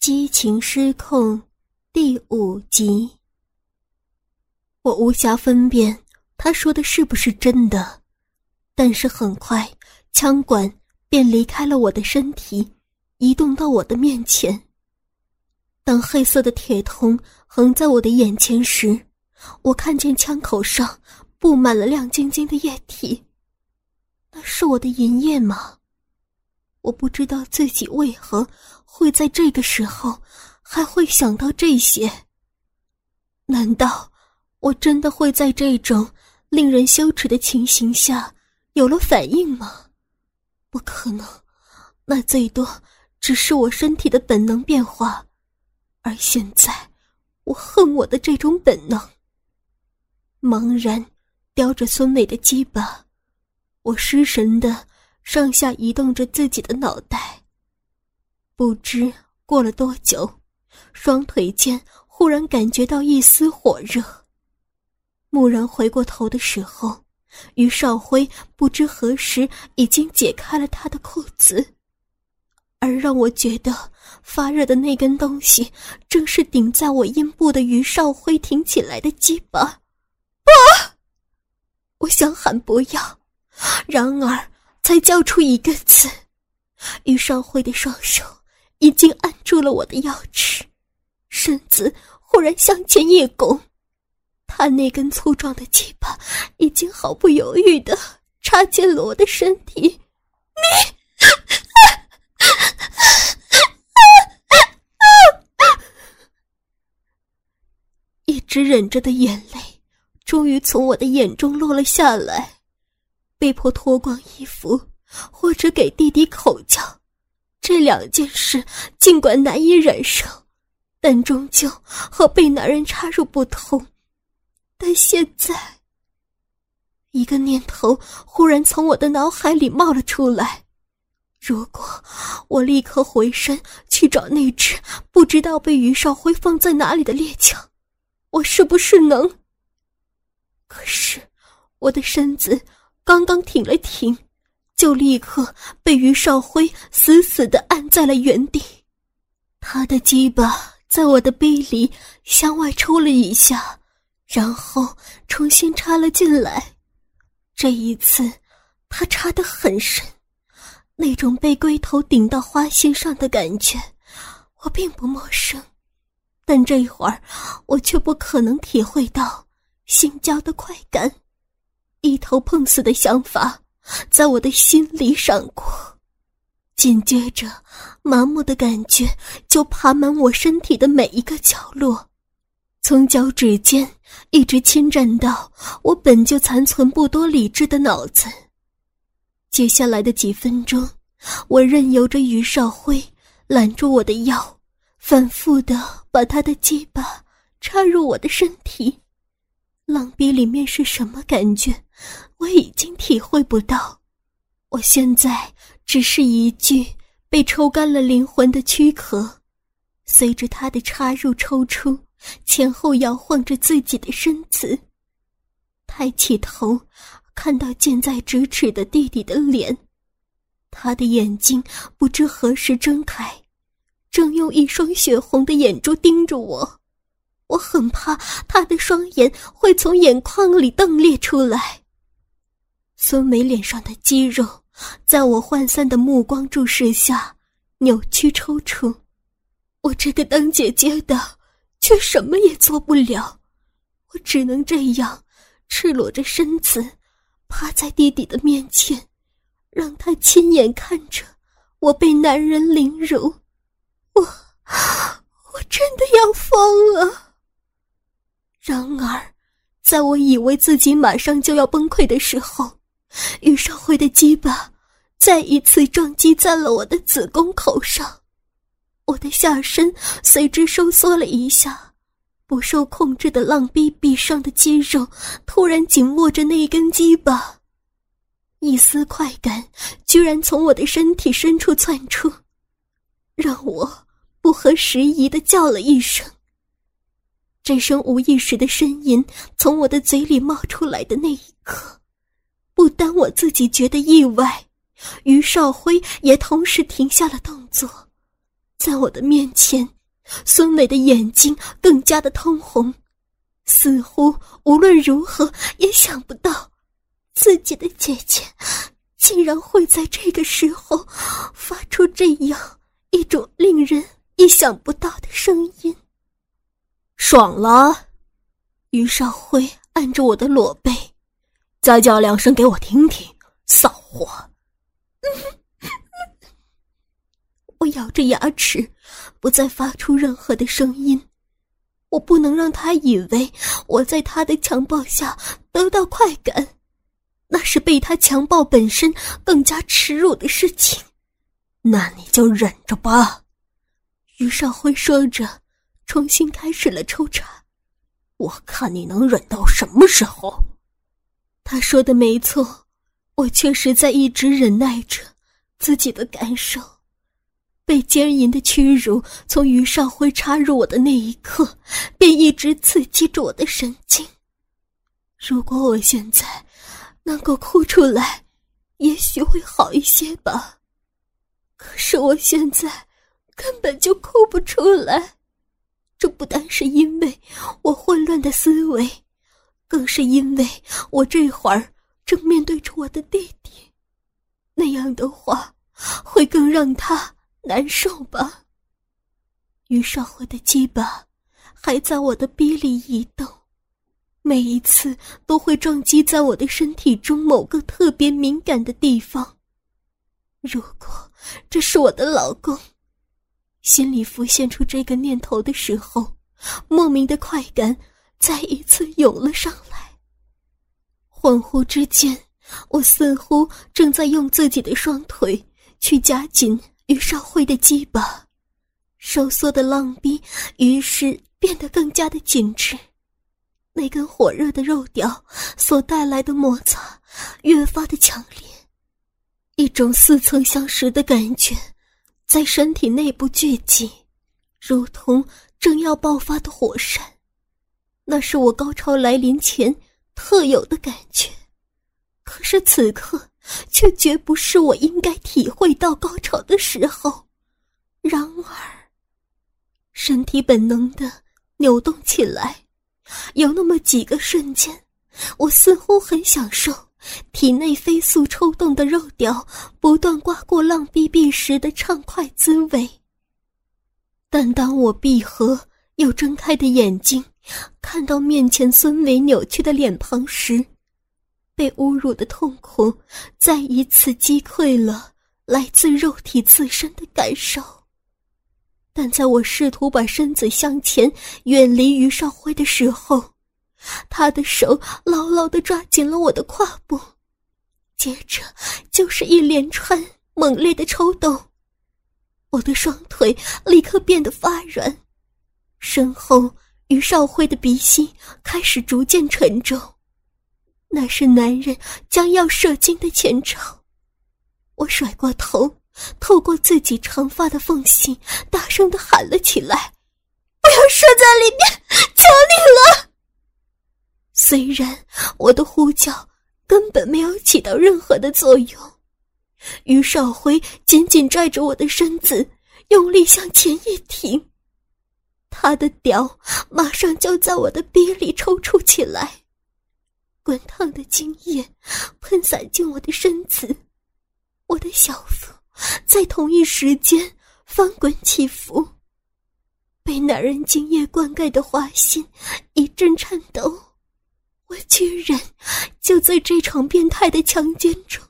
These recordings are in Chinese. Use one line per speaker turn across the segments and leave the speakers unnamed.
激情失控，第五集。我无暇分辨他说的是不是真的，但是很快，枪管便离开了我的身体，移动到我的面前。当黑色的铁通横在我的眼前时，我看见枪口上布满了亮晶晶的液体。那是我的银液吗？我不知道自己为何会在这个时候还会想到这些。难道我真的会在这种令人羞耻的情形下有了反应吗？不可能，那最多只是我身体的本能变化。而现在，我恨我的这种本能。茫然叼着孙美的鸡巴，我失神的。上下移动着自己的脑袋。不知过了多久，双腿间忽然感觉到一丝火热。蓦然回过头的时候，于少辉不知何时已经解开了他的裤子，而让我觉得发热的那根东西，正是顶在我阴部的于少辉挺起来的鸡巴。不！我想喊不要，然而。才叫出一个字，于少辉的双手已经按住了我的腰肢，身子忽然向前一拱，他那根粗壮的鸡巴已经毫不犹豫的插进了我的身体。你，一直忍着的眼泪，终于从我的眼中落了下来。被迫脱光衣服，或者给弟弟口交，这两件事尽管难以忍受，但终究和被男人插入不同。但现在，一个念头忽然从我的脑海里冒了出来：如果我立刻回身去找那只不知道被于少辉放在哪里的猎枪，我是不是能？可是，我的身子。刚刚挺了挺，就立刻被于少辉死死的按在了原地。他的鸡巴在我的杯里向外抽了一下，然后重新插了进来。这一次，他插得很深，那种被龟头顶到花心上的感觉，我并不陌生。但这会儿，我却不可能体会到性交的快感。一头碰死的想法在我的心里闪过，紧接着，麻木的感觉就爬满我身体的每一个角落，从脚趾间一直侵占到我本就残存不多理智的脑子。接下来的几分钟，我任由着于少辉揽住我的腰，反复的把他的鸡巴插入我的身体。浪逼里面是什么感觉？我已经体会不到。我现在只是一具被抽干了灵魂的躯壳，随着他的插入抽出，前后摇晃着自己的身子。抬起头，看到近在咫尺的弟弟的脸，他的眼睛不知何时睁开，正用一双血红的眼珠盯着我。我很怕他的双眼会从眼眶里瞪裂出来。孙梅脸上的肌肉，在我涣散的目光注视下扭曲抽搐。我这个当姐姐的，却什么也做不了。我只能这样，赤裸着身子，趴在弟弟的面前，让他亲眼看着我被男人凌辱。我，我真的要疯了。然而，在我以为自己马上就要崩溃的时候，于少辉的鸡巴再一次撞击在了我的子宫口上，我的下身随之收缩了一下，不受控制的浪逼壁上的肌肉突然紧握着那一根鸡巴，一丝快感居然从我的身体深处窜出，让我不合时宜的叫了一声。这声无意识的呻吟从我的嘴里冒出来的那一刻，不单我自己觉得意外，于少辉也同时停下了动作，在我的面前，孙伟的眼睛更加的通红，似乎无论如何也想不到，自己的姐姐竟然会在这个时候发出这样一种令人意想不到的声音。
爽了，于少辉按着我的裸背，再叫两声给我听听，骚货。
我咬着牙齿，不再发出任何的声音。我不能让他以为我在他的强暴下得到快感，那是被他强暴本身更加耻辱的事情。
那你就忍着吧。
于少辉说着，重新开始了抽插。
我看你能忍到什么时候？
他说的没错，我确实在一直忍耐着自己的感受。被奸淫的屈辱从于少辉插入我的那一刻，便一直刺激着我的神经。如果我现在能够哭出来，也许会好一些吧。可是我现在根本就哭不出来，这不单是因为我混乱的思维，更是因为我这会儿正面对着我的弟弟，那样的话会更让他。难受吧？于少辉的鸡巴还在我的逼里移动，每一次都会撞击在我的身体中某个特别敏感的地方。如果这是我的老公，心里浮现出这个念头的时候，莫名的快感再一次涌了上来。恍惚之间，我似乎正在用自己的双腿去夹紧。于少辉的鸡巴收缩的浪逼，于是变得更加的紧致。那根火热的肉屌所带来的摩擦越发的强烈，一种似曾相识的感觉在身体内部聚集，如同正要爆发的火山。那是我高潮来临前特有的感觉，可是此刻。却绝不是我应该体会到高潮的时候。然而，身体本能的扭动起来，有那么几个瞬间，我似乎很享受体内飞速抽动的肉屌不断刮过浪逼壁时的畅快滋味。但当我闭合又睁开的眼睛，看到面前孙伟扭曲的脸庞时，被侮辱的痛苦再一次击溃了来自肉体自身的感受，但在我试图把身子向前远离于少辉的时候，他的手牢牢地抓紧了我的胯部，接着就是一连串猛烈的抽动，我的双腿立刻变得发软，身后于少辉的鼻息开始逐渐沉重。那是男人将要射精的前兆，我甩过头，透过自己长发的缝隙，大声的喊了起来：“不要射在里面，求你了！”虽然我的呼叫根本没有起到任何的作用，于少辉紧紧拽着我的身子，用力向前一挺，他的屌马上就在我的鼻里抽搐起来。滚烫的精液喷洒进我的身子，我的小腹在同一时间翻滚起伏，被男人精液灌溉的花心一阵颤抖。我居然就在这场变态的强奸中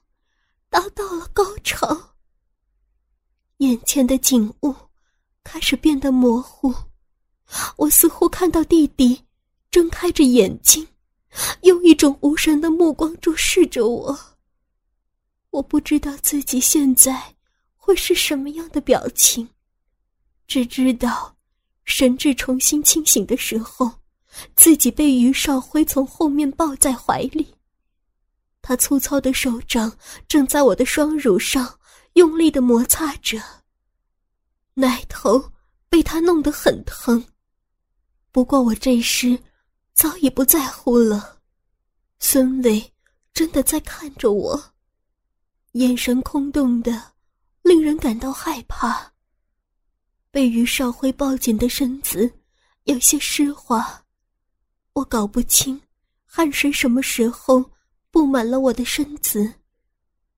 达到了高潮。眼前的景物开始变得模糊，我似乎看到弟弟睁开着眼睛。用一种无神的目光注视着我。我不知道自己现在会是什么样的表情，只知道神智重新清醒的时候，自己被于少辉从后面抱在怀里，他粗糙的手掌正在我的双乳上用力的摩擦着，奶头被他弄得很疼。不过我这时。早已不在乎了，孙伟真的在看着我，眼神空洞的，令人感到害怕。被于少辉抱紧的身子有些湿滑，我搞不清汗水什么时候布满了我的身子，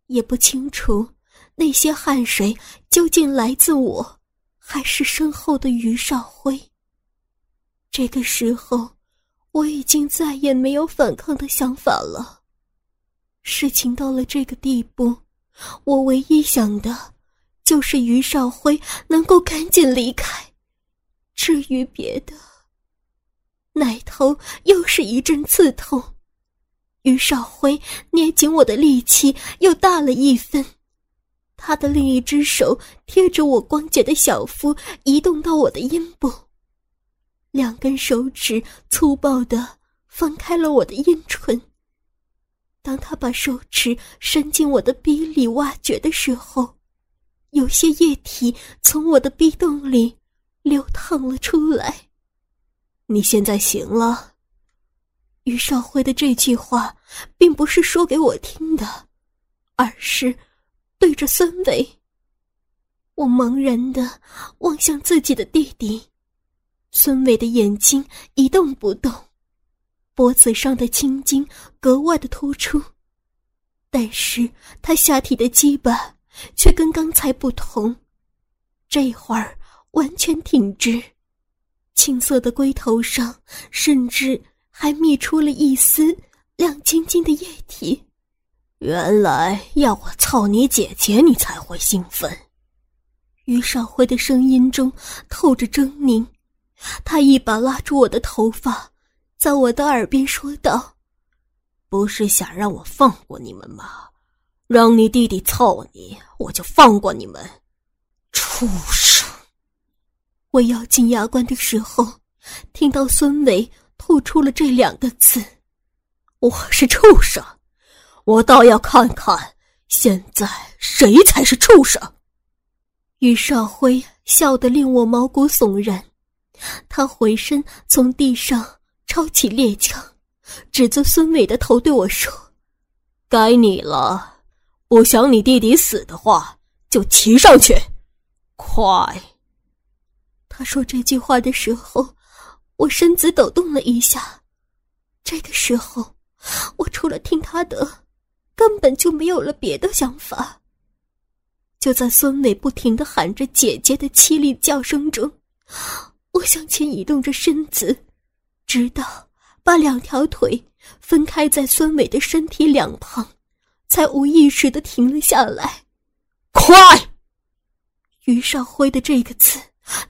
也不清楚那些汗水究竟来自我，还是身后的于少辉。这个时候，我已经再也没有反抗的想法了。事情到了这个地步，我唯一想的。就是于少辉能够赶紧离开，至于别的，奶头又是一阵刺痛。于少辉捏紧我的力气又大了一分，他的另一只手贴着我光洁的小腹，移动到我的阴部，两根手指粗暴的翻开了我的阴唇。当他把手指伸进我的逼里挖掘的时候。有些液体从我的逼洞里流淌了出来。你现在行了。于少辉的这句话并不是说给我听的，而是对着孙伟。我茫然的望向自己的弟弟，孙伟的眼睛一动不动，脖子上的青筋格外的突出，但是他下体的鸡巴。却跟刚才不同，这会儿完全挺直，青色的龟头上甚至还泌出了一丝亮晶晶的液体。
原来要我操你姐姐，你才会兴奋。
于少辉的声音中透着狰狞，他一把拉住我的头发，在我的耳边说道：“
不是想让我放过你们吗？”让你弟弟操你，我就放过你们，畜生！
我咬紧牙关的时候，听到孙伟吐出了这两个字：“
我是畜生。”我倒要看看，现在谁才是畜生！
于少辉笑得令我毛骨悚然，他回身从地上抄起猎枪，指着孙伟的头对我说：“
该你了。”不想你弟弟死的话，就骑上去，快！
他说这句话的时候，我身子抖动了一下。这个时候，我除了听他的，根本就没有了别的想法。就在孙伟不停的喊着“姐姐”的凄厉叫声中，我向前移动着身子，直到把两条腿分开在孙伟的身体两旁。才无意识的停了下来。
快！
于少辉的这个字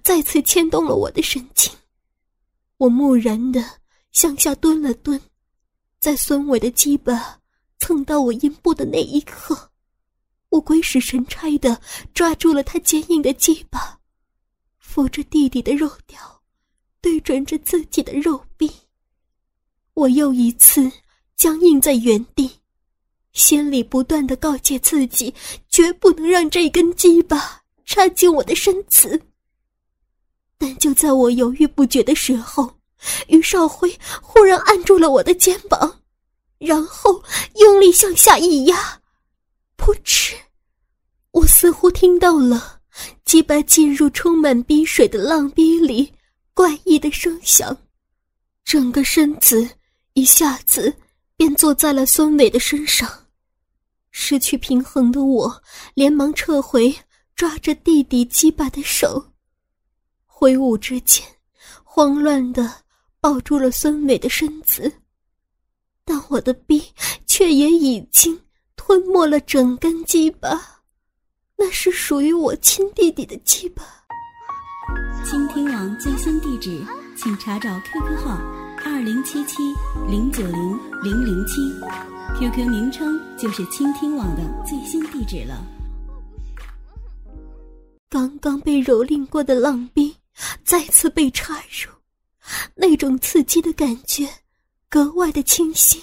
再次牵动了我的神经。我木然的向下蹲了蹲，在孙伟的鸡巴蹭到我阴部的那一刻，我鬼使神差的抓住了他坚硬的鸡巴，扶着弟弟的肉条，对准着自己的肉壁。我又一次僵硬在原地。心里不断的告诫自己，绝不能让这根鸡巴插进我的身子。但就在我犹豫不决的时候，于少辉忽然按住了我的肩膀，然后用力向下一压，噗嗤！我似乎听到了鸡巴进入充满逼水的浪逼里怪异的声响，整个身子一下子。便坐在了孙伟的身上，失去平衡的我连忙撤回抓着弟弟鸡巴的手，挥舞之间，慌乱的抱住了孙伟的身子，但我的臂却也已经吞没了整根鸡巴，那是属于我亲弟弟的鸡巴。
倾听网最新地址，请查找 QQ 号。二零七七零九零零零七，QQ 名称就是倾听网的最新地址了。
刚刚被蹂躏过的浪逼再次被插入，那种刺激的感觉格外的清晰，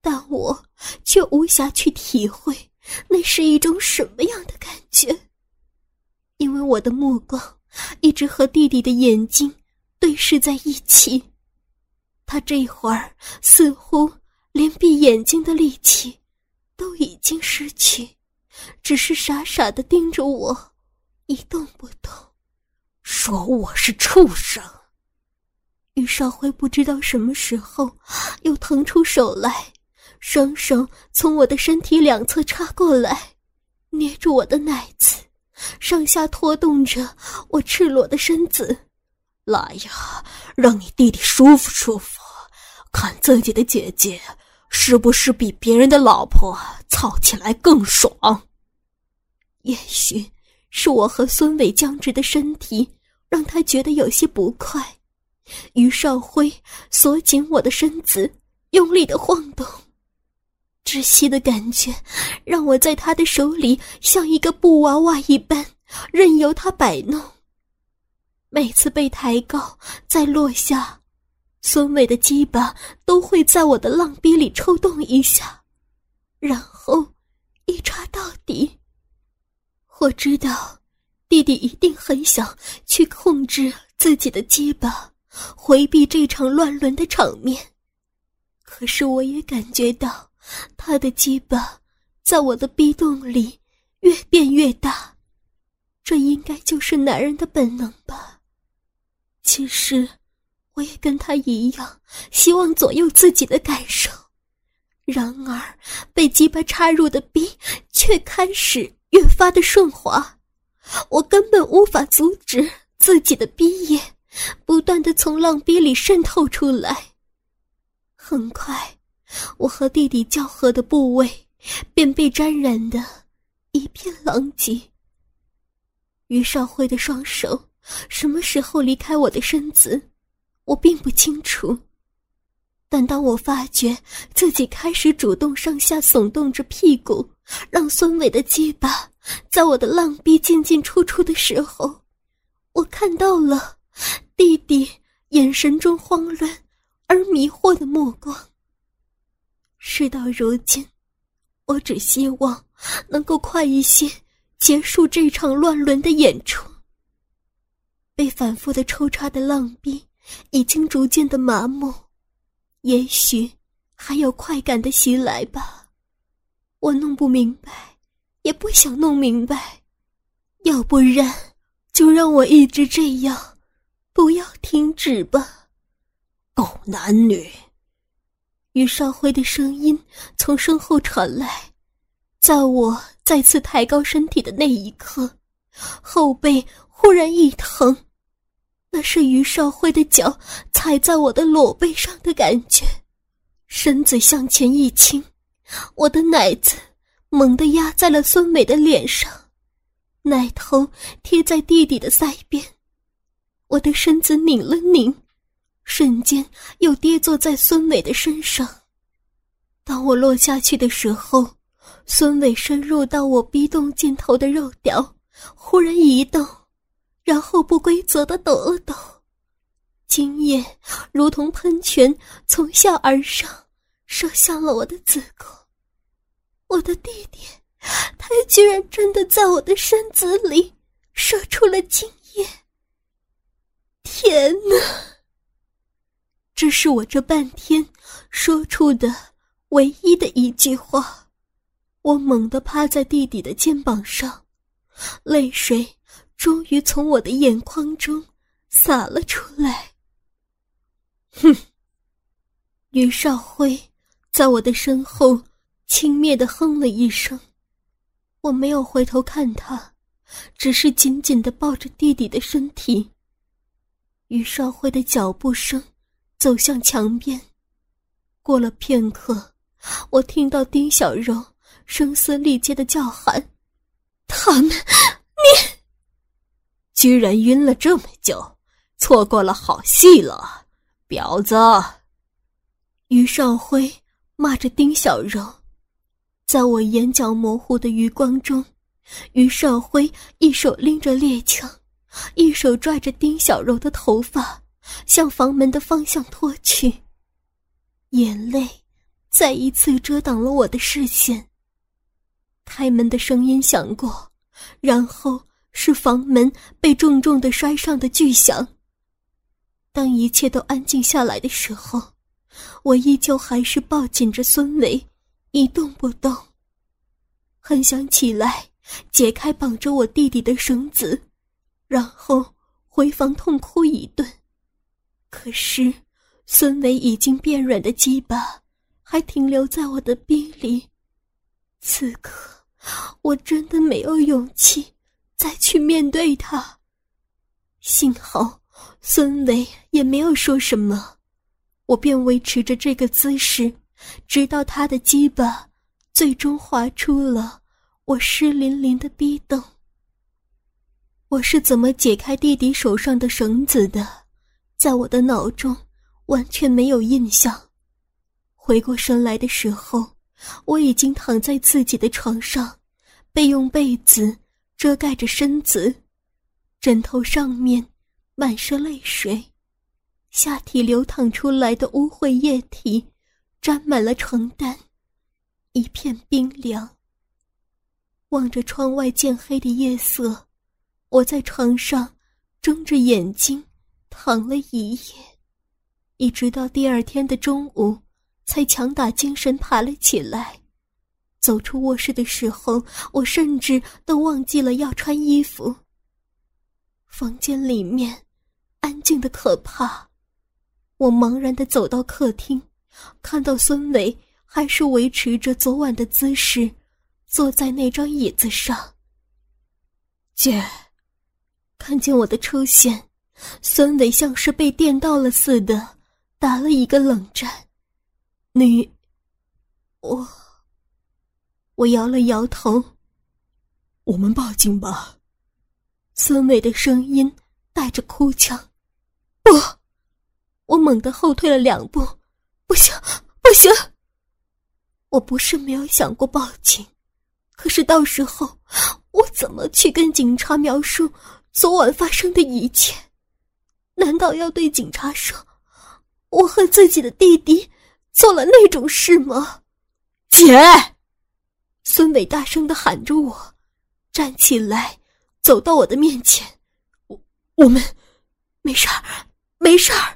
但我却无暇去体会那是一种什么样的感觉，因为我的目光一直和弟弟的眼睛对视在一起。他这会儿似乎连闭眼睛的力气都已经失去，只是傻傻的盯着我，一动不动，
说我是畜生。
于少辉不知道什么时候又腾出手来，双手从我的身体两侧插过来，捏住我的奶子，上下拖动着我赤裸的身子。
来呀，让你弟弟舒服舒服，看自己的姐姐是不是比别人的老婆操起来更爽。
也许是我和孙伟僵直的身体让他觉得有些不快，于少辉锁紧我的身子，用力的晃动，窒息的感觉让我在他的手里像一个布娃娃一般，任由他摆弄。每次被抬高再落下，孙伟的鸡巴都会在我的浪逼里抽动一下，然后一插到底。我知道，弟弟一定很想去控制自己的鸡巴，回避这场乱伦的场面。可是我也感觉到，他的鸡巴在我的逼洞里越变越大，这应该就是男人的本能吧。其实，我也跟他一样，希望左右自己的感受。然而，被鸡巴插入的逼却开始越发的顺滑，我根本无法阻止自己的逼液不断的从浪逼里渗透出来。很快，我和弟弟交合的部位便被沾染的一片狼藉。于少辉的双手。什么时候离开我的身子，我并不清楚。但当我发觉自己开始主动上下耸动着屁股，让孙伟的鸡巴在我的浪逼进进出出的时候，我看到了弟弟眼神中慌乱而迷惑的目光。事到如今，我只希望能够快一些结束这场乱伦的演出。被反复的抽插的浪逼已经逐渐的麻木，也许还有快感的袭来吧。我弄不明白，也不想弄明白，要不然就让我一直这样，不要停止吧。
狗男女，
于少辉的声音从身后传来，在我再次抬高身体的那一刻，后背。忽然一疼，那是于少辉的脚踩在我的裸背上的感觉。身子向前一倾，我的奶子猛地压在了孙美的脸上，奶头贴在弟弟的腮边。我的身子拧了拧，瞬间又跌坐在孙美的身上。当我落下去的时候，孙伟深入到我逼洞尽头的肉屌，忽然移动。然后不规则的抖了抖，精液如同喷泉从下而上，射向了我的子宫。我的弟弟，他居然真的在我的身子里射出了精液！天哪！这是我这半天说出的唯一的一句话。我猛地趴在弟弟的肩膀上，泪水。终于从我的眼眶中洒了出来。哼！于少辉在我的身后轻蔑的哼了一声，我没有回头看他，只是紧紧的抱着弟弟的身体。于少辉的脚步声走向墙边，过了片刻，我听到丁小柔声嘶力竭的叫喊：“他们，你！”
居然晕了这么久，错过了好戏了，婊子！
于少辉骂着丁小柔，在我眼角模糊的余光中，于少辉一手拎着猎枪，一手拽着丁小柔的头发，向房门的方向拖去。眼泪再一次遮挡了我的视线。开门的声音响过，然后。是房门被重重的摔上的巨响。当一切都安静下来的时候，我依旧还是抱紧着孙伟，一动不动。很想起来解开绑着我弟弟的绳子，然后回房痛哭一顿。可是孙伟已经变软的鸡巴还停留在我的逼里，此刻我真的没有勇气再去面对他。幸好孙伟也没有说什么，我便维持着这个姿势，直到他的鸡巴最终划出了我湿淋淋的逼洞。我是怎么解开弟弟手上的绳子的？在我的脑中完全没有印象。回过神来的时候，我已经躺在自己的床上，被用被子遮盖着身子，枕头上面满是泪水，下体流淌出来的污秽液体沾满了床单，一片冰凉。望着窗外渐黑的夜色。我在床上睁着眼睛躺了一夜，一直到第二天的中午，才强打精神爬了起来。走出卧室的时候，我甚至都忘记了要穿衣服。房间里面安静的可怕，我茫然的走到客厅，看到孙伟还是维持着昨晚的姿势，坐在那张椅子上。姐。看见我的出现，孙伟像是被电到了似的，打了一个冷战。你，我，我摇了摇头。
我们报警吧。
孙伟的声音带着哭腔。不，我猛地后退了两步。不行，不行。我不是没有想过报警，可是到时候我怎么去跟警察描述？昨晚发生的一切，难道要对警察说我和自己的弟弟做了那种事吗？
姐，
孙伟大声的喊着我，站起来，走到我的面前。我我们没事儿，没事儿。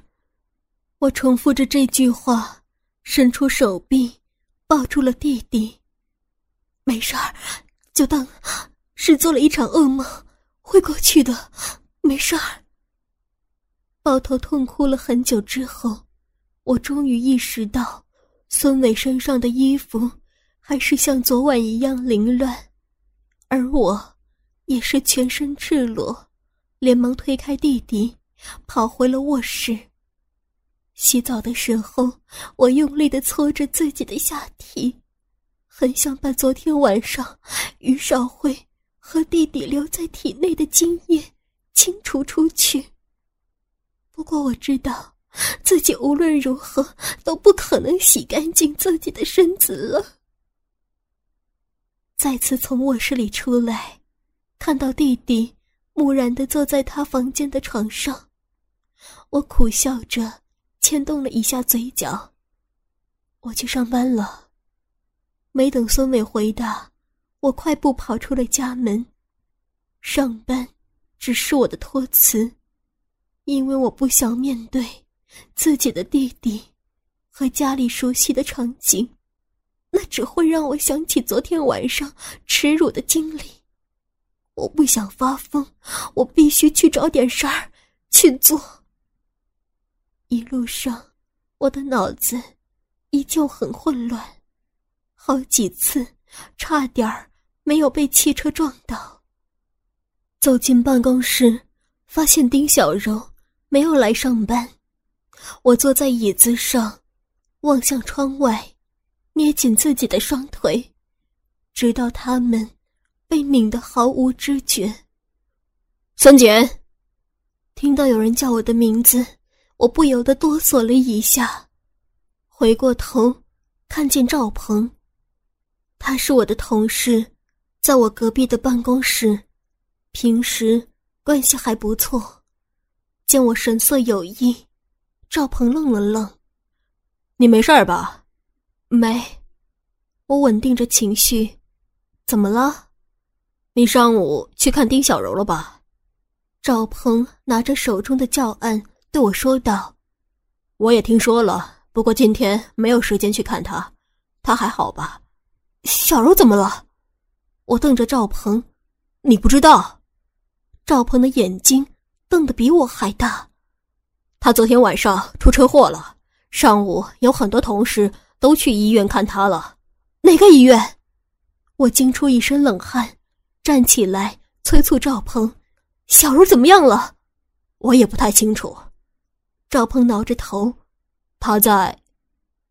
我重复着这句话，伸出手臂抱住了弟弟。没事儿，就当是做了一场噩梦。会过去的，没事儿。抱头痛哭了很久之后，我终于意识到，孙伟身上的衣服还是像昨晚一样凌乱，而我也是全身赤裸，连忙推开弟弟，跑回了卧室。洗澡的时候，我用力的搓着自己的下体，很想把昨天晚上于少辉。和弟弟留在体内的精液清除出去。不过我知道，自己无论如何都不可能洗干净自己的身子了。再次从卧室里出来，看到弟弟木然的坐在他房间的床上，我苦笑着牵动了一下嘴角。我去上班了。没等孙伟回答。我快步跑出了家门。上班，只是我的托词，因为我不想面对自己的弟弟和家里熟悉的场景，那只会让我想起昨天晚上耻辱的经历。我不想发疯，我必须去找点事儿去做。一路上，我的脑子依旧很混乱，好几次差点儿。没有被汽车撞到。走进办公室，发现丁小柔没有来上班。我坐在椅子上，望向窗外，捏紧自己的双腿，直到他们被拧得毫无知觉。
三姐，
听到有人叫我的名字，我不由得哆嗦了一下，回过头，看见赵鹏，他是我的同事。在我隔壁的办公室，平时关系还不错。见我神色有异，赵鹏愣了愣：“
你没事吧？”“
没。”我稳定着情绪。“怎么了？”“
你上午去看丁小柔了吧？”
赵鹏拿着手中的教案对我说道：“
我也听说了，不过今天没有时间去看他。他还好吧？”“
小柔怎么了？”我瞪着赵鹏，
你不知道？
赵鹏的眼睛瞪得比我还大。他昨天晚上出车祸了，上午有很多同事都去医院看他了。哪个医院？我惊出一身冷汗，站起来催促赵鹏：“小柔怎么样了？”我也不太清楚。赵鹏挠着头，他在。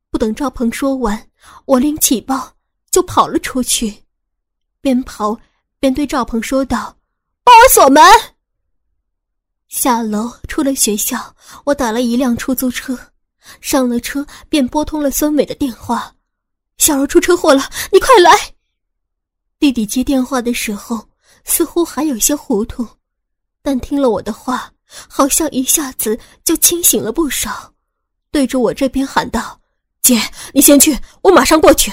不等赵鹏说完，我拎起包就跑了出去，边跑边对赵鹏说道：“帮我锁门。”下楼出了学校，我打了一辆出租车，上了车便拨通了孙伟的电话：“小柔出车祸了，你快来！”弟弟接电话的时候似乎还有些糊涂，但听了我的话，好像一下子就清醒了不少，对着我这边喊道：“姐，你先去，我马上过去。”